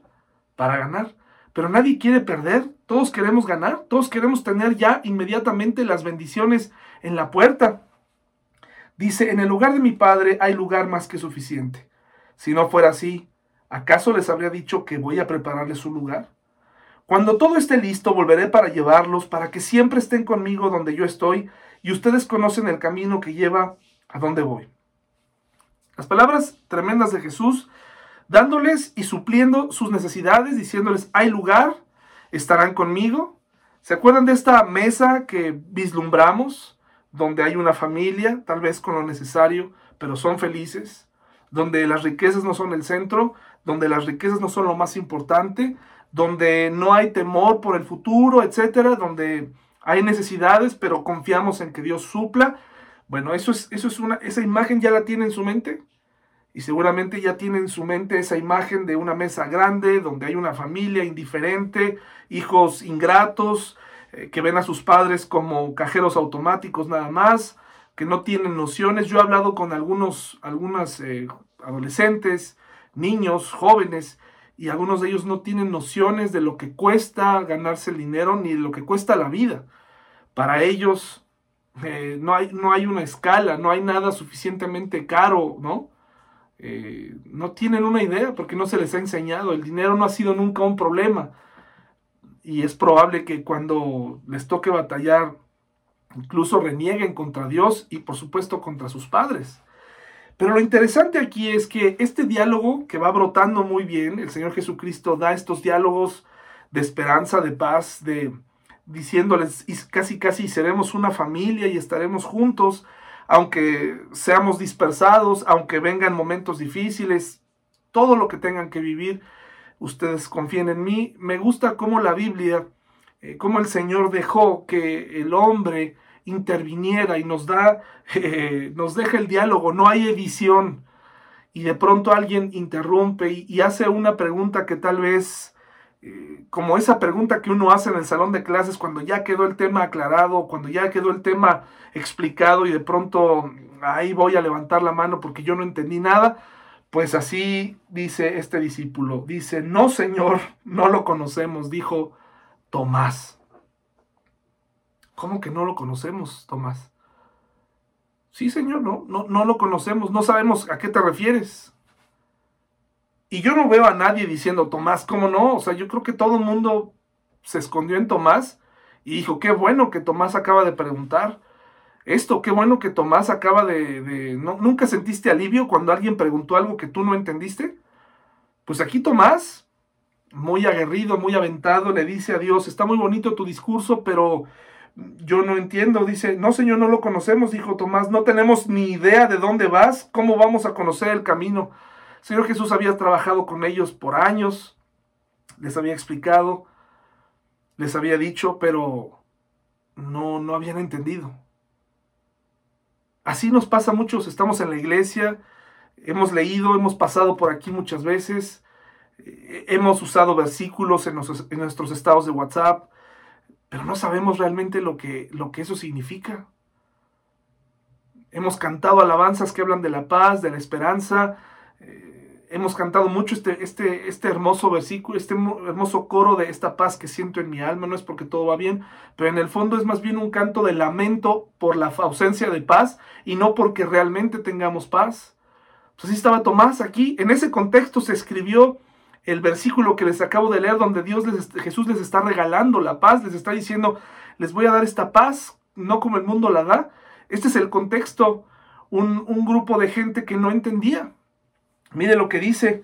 para ganar. Pero nadie quiere perder, todos queremos ganar, todos queremos tener ya inmediatamente las bendiciones en la puerta. Dice, en el lugar de mi padre hay lugar más que suficiente. Si no fuera así, ¿acaso les habría dicho que voy a prepararles su lugar? Cuando todo esté listo, volveré para llevarlos, para que siempre estén conmigo donde yo estoy, y ustedes conocen el camino que lleva a donde voy. Las palabras tremendas de Jesús, dándoles y supliendo sus necesidades, diciéndoles, hay lugar, estarán conmigo. ¿Se acuerdan de esta mesa que vislumbramos, donde hay una familia, tal vez con lo necesario, pero son felices? donde las riquezas no son el centro, donde las riquezas no son lo más importante, donde no hay temor por el futuro, etcétera, donde hay necesidades, pero confiamos en que Dios supla. Bueno, eso es, eso es una, esa imagen ya la tiene en su mente. Y seguramente ya tiene en su mente esa imagen de una mesa grande, donde hay una familia indiferente, hijos ingratos, eh, que ven a sus padres como cajeros automáticos nada más, que no tienen nociones. Yo he hablado con algunos, algunas eh, adolescentes, niños, jóvenes, y algunos de ellos no tienen nociones de lo que cuesta ganarse el dinero ni de lo que cuesta la vida. Para ellos eh, no, hay, no hay una escala, no hay nada suficientemente caro, ¿no? No tienen una idea porque no se les ha enseñado. El dinero no ha sido nunca un problema. Y es probable que cuando les toque batallar incluso renieguen contra Dios y por supuesto contra sus padres. Pero lo interesante aquí es que este diálogo que va brotando muy bien, el Señor Jesucristo da estos diálogos de esperanza, de paz, de diciéndoles casi casi seremos una familia y estaremos juntos, aunque seamos dispersados, aunque vengan momentos difíciles, todo lo que tengan que vivir, ustedes confíen en mí. Me gusta cómo la Biblia, eh, cómo el Señor dejó que el hombre interviniera y nos da, eh, nos deja el diálogo, no hay edición. Y de pronto alguien interrumpe y, hace una pregunta que tal vez eh, como esa pregunta que uno hace en el salón de clases cuando ya quedó el tema aclarado, cuando ya quedó el tema explicado y de pronto ahí voy a levantar la mano porque yo no entendí nada. Pues así dice este discípulo. Dice, no Señor, no lo conocemos, dijo Tomás. ¿Cómo que no lo conocemos, Tomás? Sí, Señor, no, no, no lo conocemos, no sabemos a qué te refieres. Y yo no veo a nadie diciendo, Tomás, ¿cómo no? O sea, yo creo que todo el mundo se escondió en Tomás y dijo, qué bueno que Tomás acaba de preguntar esto, qué bueno que Tomás acaba de... ¿no? ¿Nunca sentiste alivio cuando alguien preguntó algo que tú no entendiste? Pues aquí Tomás, muy aguerrido, muy aventado, le dice a Dios, está muy bonito tu discurso, pero yo no entiendo. Dice, no Señor, no lo conocemos, dijo Tomás, no tenemos ni idea de dónde vas, cómo vamos a conocer el camino. Señor Jesús había trabajado con ellos por años, les había explicado, les había dicho, pero no, no habían entendido. Así nos pasa a muchos, estamos en la iglesia, hemos leído, hemos pasado por aquí muchas veces, eh, hemos usado versículos en nuestros, estados de WhatsApp, pero no sabemos realmente lo que, lo que eso significa. Hemos cantado alabanzas que hablan de la paz, de la esperanza, hemos cantado mucho este, este, este hermoso versículo, este hermoso coro de esta paz que siento en mi alma, no es porque todo va bien, pero en el fondo es más bien un canto de lamento por la ausencia de paz y no porque realmente tengamos paz. Pues así estaba Tomás aquí, en ese contexto se escribió el versículo que les acabo de leer, donde Dios Jesús les está regalando la paz, les está diciendo, les voy a dar esta paz, no como el mundo la da. Este es el contexto, un, un grupo de gente que no entendía, Mire lo que dice.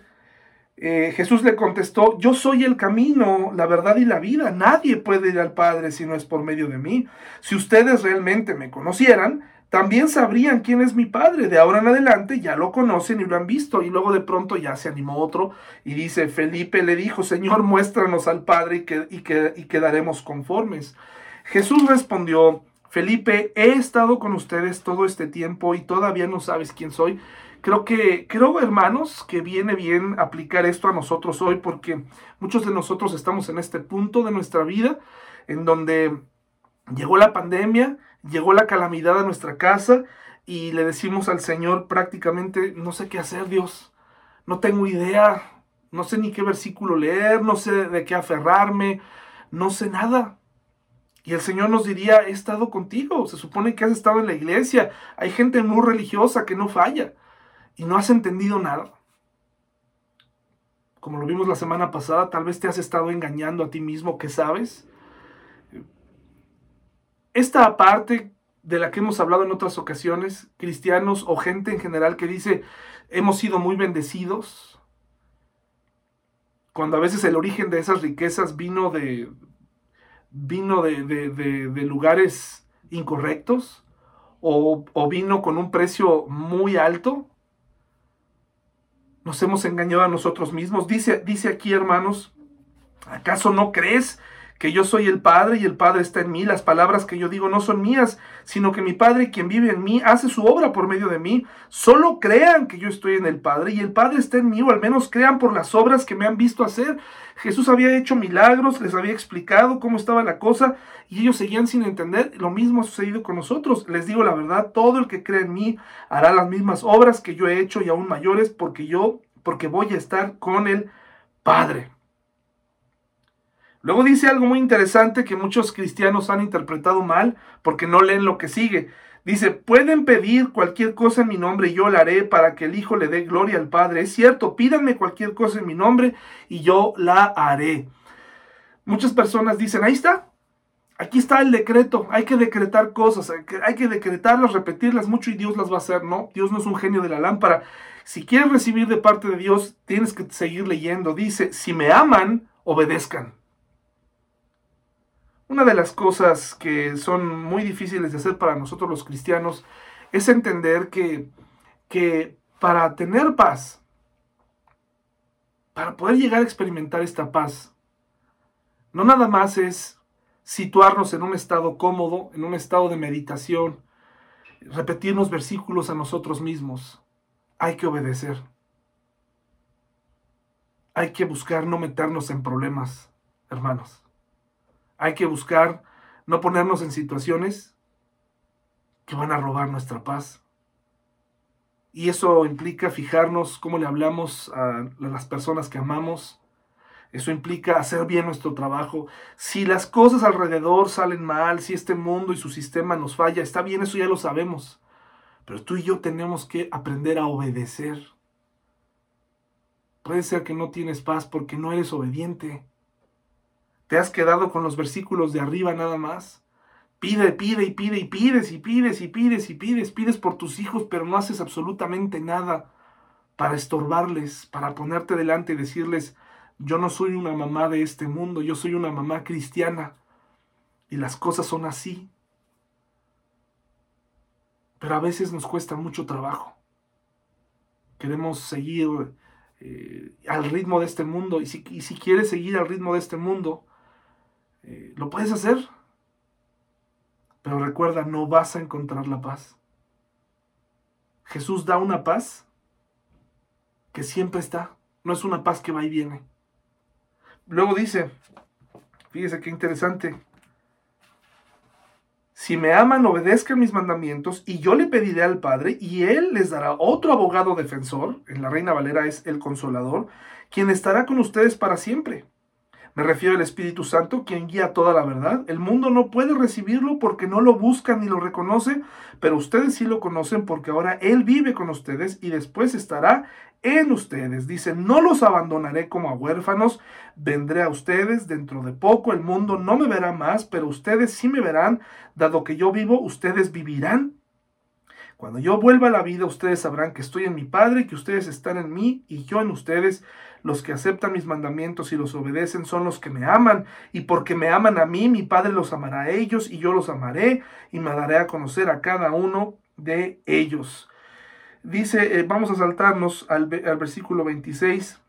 Eh, Jesús le contestó, yo soy el camino, la verdad y la vida. Nadie puede ir al Padre si no es por medio de mí. Si ustedes realmente me conocieran, también sabrían quién es mi Padre. De ahora en adelante ya lo conocen y lo han visto. Y luego de pronto ya se animó otro y dice, Felipe le dijo, Señor, muéstranos al Padre y, que, y, que, y quedaremos conformes. Jesús respondió, Felipe, he estado con ustedes todo este tiempo y todavía no sabes quién soy. Creo que, creo hermanos, que viene bien aplicar esto a nosotros hoy porque muchos de nosotros estamos en este punto de nuestra vida en donde llegó la pandemia, llegó la calamidad a nuestra casa y le decimos al Señor prácticamente, no sé qué hacer Dios, no tengo idea, no sé ni qué versículo leer, no sé de qué aferrarme, no sé nada. Y el Señor nos diría, he estado contigo, se supone que has estado en la iglesia, hay gente muy religiosa que no falla y no has entendido nada, como lo vimos la semana pasada, tal vez te has estado engañando a ti mismo que sabes. Esta parte de la que hemos hablado en otras ocasiones, cristianos o gente en general que dice, hemos sido muy bendecidos, cuando a veces el origen de esas riquezas vino de, vino de, de lugares incorrectos o, o vino con un precio muy alto, nos hemos engañado a nosotros mismos. Dice, dice aquí, hermanos, ¿acaso no crees que yo soy el Padre y el Padre está en mí? Las palabras que yo digo no son mías, sino que mi Padre, quien vive en mí, hace su obra por medio de mí. Solo crean que yo estoy en el Padre y el Padre está en mí, o al menos crean por las obras que me han visto hacer. Jesús había hecho milagros, les había explicado cómo estaba la cosa y ellos seguían sin entender. Lo mismo ha sucedido con nosotros. Les digo la verdad, todo el que cree en mí hará las mismas obras que yo he hecho y aún mayores porque yo, porque voy a estar con el Padre. Luego dice algo muy interesante que muchos cristianos han interpretado mal porque no leen lo que sigue. Dice, pueden pedir cualquier cosa en mi nombre y yo la haré para que el Hijo le dé gloria al Padre. Es cierto, pídanme cualquier cosa en mi nombre y yo la haré. Muchas personas dicen, ahí está, aquí está el decreto, hay que decretar cosas, hay que, decretarlas, repetirlas mucho y Dios las va a hacer. No, Dios no es un genio de la lámpara. Si quieres recibir de parte de Dios, tienes que seguir leyendo. Dice, si me aman, obedezcan. Una de las cosas que son muy difíciles de hacer para nosotros los cristianos es entender que, que para tener paz, para poder llegar a experimentar esta paz, no nada más es situarnos en un estado cómodo, en un estado de meditación, repetirnos versículos a nosotros mismos. Hay que obedecer. hay que buscar no meternos en problemas, hermanos. Hay que buscar no ponernos en situaciones que van a robar nuestra paz. Y eso implica fijarnos cómo le hablamos a las personas que amamos. Eso implica hacer bien nuestro trabajo. Si las cosas alrededor salen mal, si este mundo y su sistema nos falla, está bien, eso ya lo sabemos. Pero tú y yo tenemos que aprender a obedecer. Puede ser que no tienes paz porque no eres obediente. Te has quedado con los versículos de arriba nada más. Pide, pide y pide y pides y pides y pides y pides, pides por tus hijos, pero no haces absolutamente nada para estorbarles, para ponerte delante y decirles, yo no soy una mamá de este mundo, yo soy una mamá cristiana. Y las cosas son así. Pero a veces nos cuesta mucho trabajo. Queremos seguir eh, al ritmo de este mundo. Y si, si, quieres seguir al ritmo de este mundo, eh, lo puedes hacer. Pero recuerda, no vas a encontrar la paz. Jesús da una paz que siempre está. No es una paz que va y viene. Luego dice, fíjese qué interesante. Si me aman, obedezcan mis mandamientos y yo le pediré al Padre y Él les dará otro abogado defensor, en la Reina Valera es el consolador, quien estará con ustedes para siempre me refiero al Espíritu Santo, quien guía toda la verdad. El mundo no puede recibirlo porque no lo busca ni lo reconoce, pero ustedes sí lo conocen porque ahora Él vive con ustedes y después estará en ustedes. Dice, no los abandonaré como a huérfanos, vendré a ustedes dentro de poco, el mundo no me verá más, pero ustedes sí me verán, dado que yo vivo, ustedes vivirán. Cuando yo vuelva a la vida, ustedes sabrán que estoy en mi Padre, que ustedes están en mí y yo en ustedes. Los que aceptan mis mandamientos y los obedecen son los que me aman, y porque me aman a mí, mi Padre los amará a ellos, y yo los amaré, y me daré a conocer a cada uno de ellos. Dice, eh, vamos a saltarnos al, versículo 26.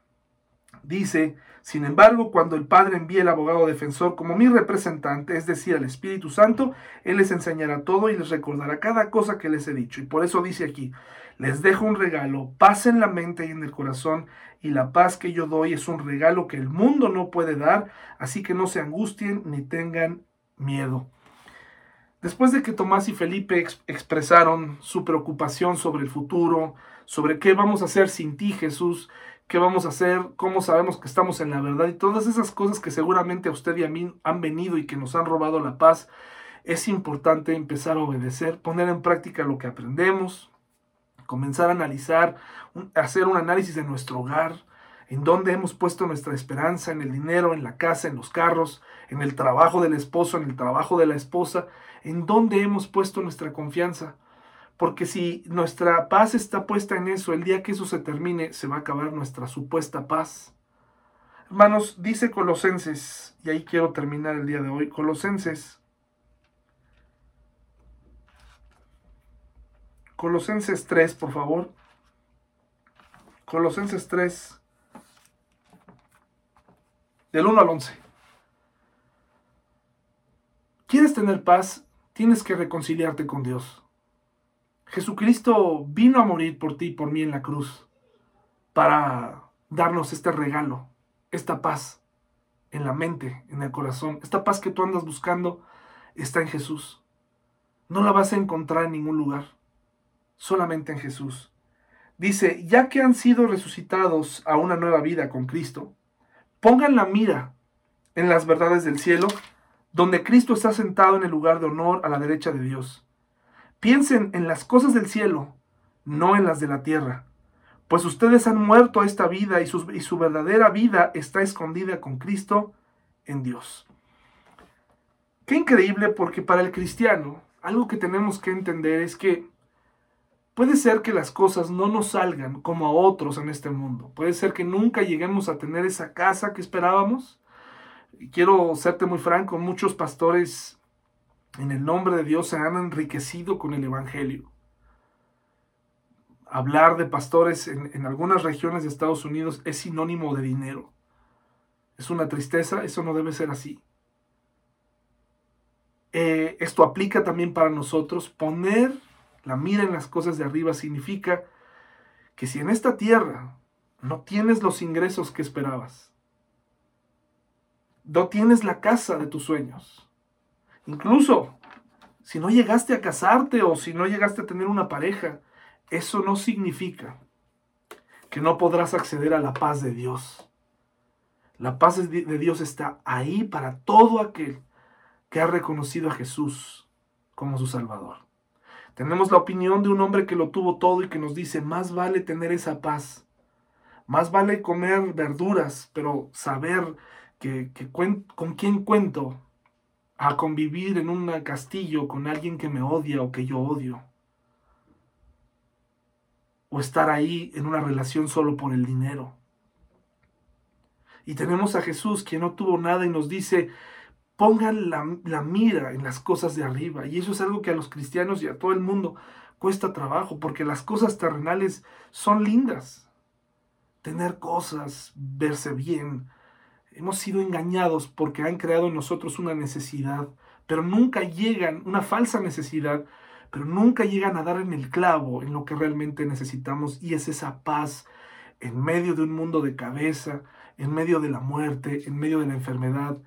Dice, sin embargo, cuando el Padre envíe el abogado defensor como mi representante, es decir, al Espíritu Santo, Él les enseñará todo y les recordará cada cosa que les he dicho. Y por eso dice aquí, les dejo un regalo, paz en la mente y en el corazón, y la paz que yo doy es un regalo que el mundo no puede dar, así que no se angustien ni tengan miedo. Después de que Tomás y Felipe expresaron su preocupación sobre el futuro, sobre qué vamos a hacer sin ti, Jesús, qué vamos a hacer, cómo sabemos que estamos en la verdad y todas esas cosas que seguramente a usted y a mí han venido y que nos han robado la paz, es importante empezar a obedecer, poner en práctica lo que aprendemos, comenzar a analizar, hacer un análisis de nuestro hogar, en dónde hemos puesto nuestra esperanza, en el dinero, en la casa, en los carros, en el trabajo del esposo, en el trabajo de la esposa, en dónde hemos puesto nuestra confianza. Porque si nuestra paz está puesta en eso, el día que eso se termine, se va a acabar nuestra supuesta paz. Hermanos, dice Colosenses, y ahí quiero terminar el día de hoy, Colosenses Colosenses 3, por favor. Colosenses 3, del 1 al 11. ¿Quieres tener paz? Tienes que reconciliarte con Dios. Jesucristo vino a morir por ti y por mí en la cruz para darnos este regalo, esta paz en la mente, en el corazón. Esta paz que tú andas buscando está en Jesús. No la vas a encontrar en ningún lugar solamente en Jesús. Dice, ya que han sido resucitados a una nueva vida con Cristo, pongan la mira en las verdades del cielo, donde Cristo está sentado en el lugar de honor a la derecha de Dios. Piensen en las cosas del cielo, no en las de la tierra, pues ustedes han muerto a esta vida y su, y su verdadera vida está escondida con Cristo en Dios. Qué increíble porque para el cristiano, algo que tenemos que entender es que Puede ser que las cosas no nos salgan como a otros en este mundo. Puede ser que nunca lleguemos a tener esa casa que esperábamos. quiero serte muy franco, muchos pastores en el nombre de Dios se han enriquecido con el Evangelio. Hablar de pastores en, algunas regiones de Estados Unidos es sinónimo de dinero. Es una tristeza, eso no debe ser así. Eh, esto aplica también para nosotros, poner la mira en las cosas de arriba significa que si en esta tierra no tienes los ingresos que esperabas. No tienes la casa de tus sueños. Incluso si no llegaste a casarte o si no llegaste a tener una pareja, eso no significa que no podrás acceder a la paz de Dios. La paz de Dios está ahí para todo aquel que ha reconocido a Jesús como su Salvador. Tenemos la opinión de un hombre que lo tuvo todo y que nos dice, más vale tener esa paz, más vale comer verduras, pero saber que, con quién cuento a convivir en un castillo con alguien que me odia o que yo odio. O estar ahí en una relación solo por el dinero. Y tenemos a Jesús, quien no tuvo nada y nos dice, pongan la, mira en las cosas de arriba. Y eso es algo que a los cristianos y a todo el mundo cuesta trabajo, porque las cosas terrenales son lindas. Tener cosas, verse bien, Hemos sido engañados porque han creado en nosotros una necesidad, pero nunca llegan, una falsa necesidad, pero nunca llegan a dar en el clavo en lo que realmente necesitamos y es esa paz en medio de un mundo de cabeza, en medio de la muerte, en medio de la enfermedad.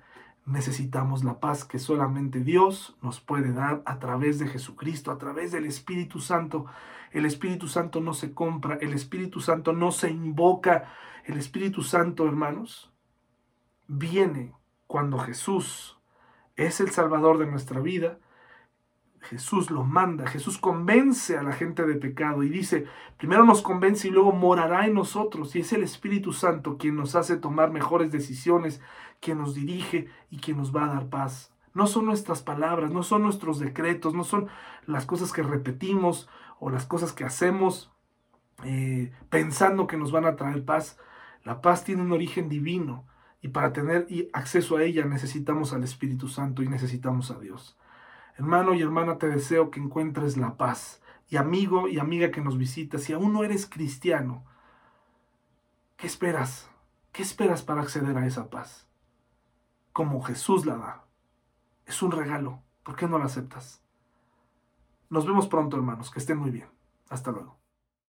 Necesitamos la paz que solamente Dios nos puede dar a través de Jesucristo, a través del Espíritu Santo. El Espíritu Santo no se compra, el Espíritu Santo no se invoca. El Espíritu Santo, hermanos, viene cuando Jesús es el Salvador de nuestra vida. Jesús lo manda, Jesús convence a la gente de pecado y dice, primero nos convence y luego morará en nosotros. Y es el Espíritu Santo quien nos hace tomar mejores decisiones, quien nos dirige y quien nos va a dar paz. No son nuestras palabras, no son nuestros decretos, no son las cosas que repetimos o las cosas que hacemos eh, pensando que nos van a traer paz. La paz tiene un origen divino y para tener acceso a ella necesitamos al Espíritu Santo y necesitamos a Dios. Hermano y hermana, te deseo que encuentres la paz. Y amigo y amiga que nos visita, si aún no eres cristiano, ¿qué esperas? ¿Qué esperas para acceder a esa paz? Como Jesús la da. Es un regalo. ¿Por qué no la aceptas? Nos vemos pronto, hermanos. Que estén muy bien. Hasta luego.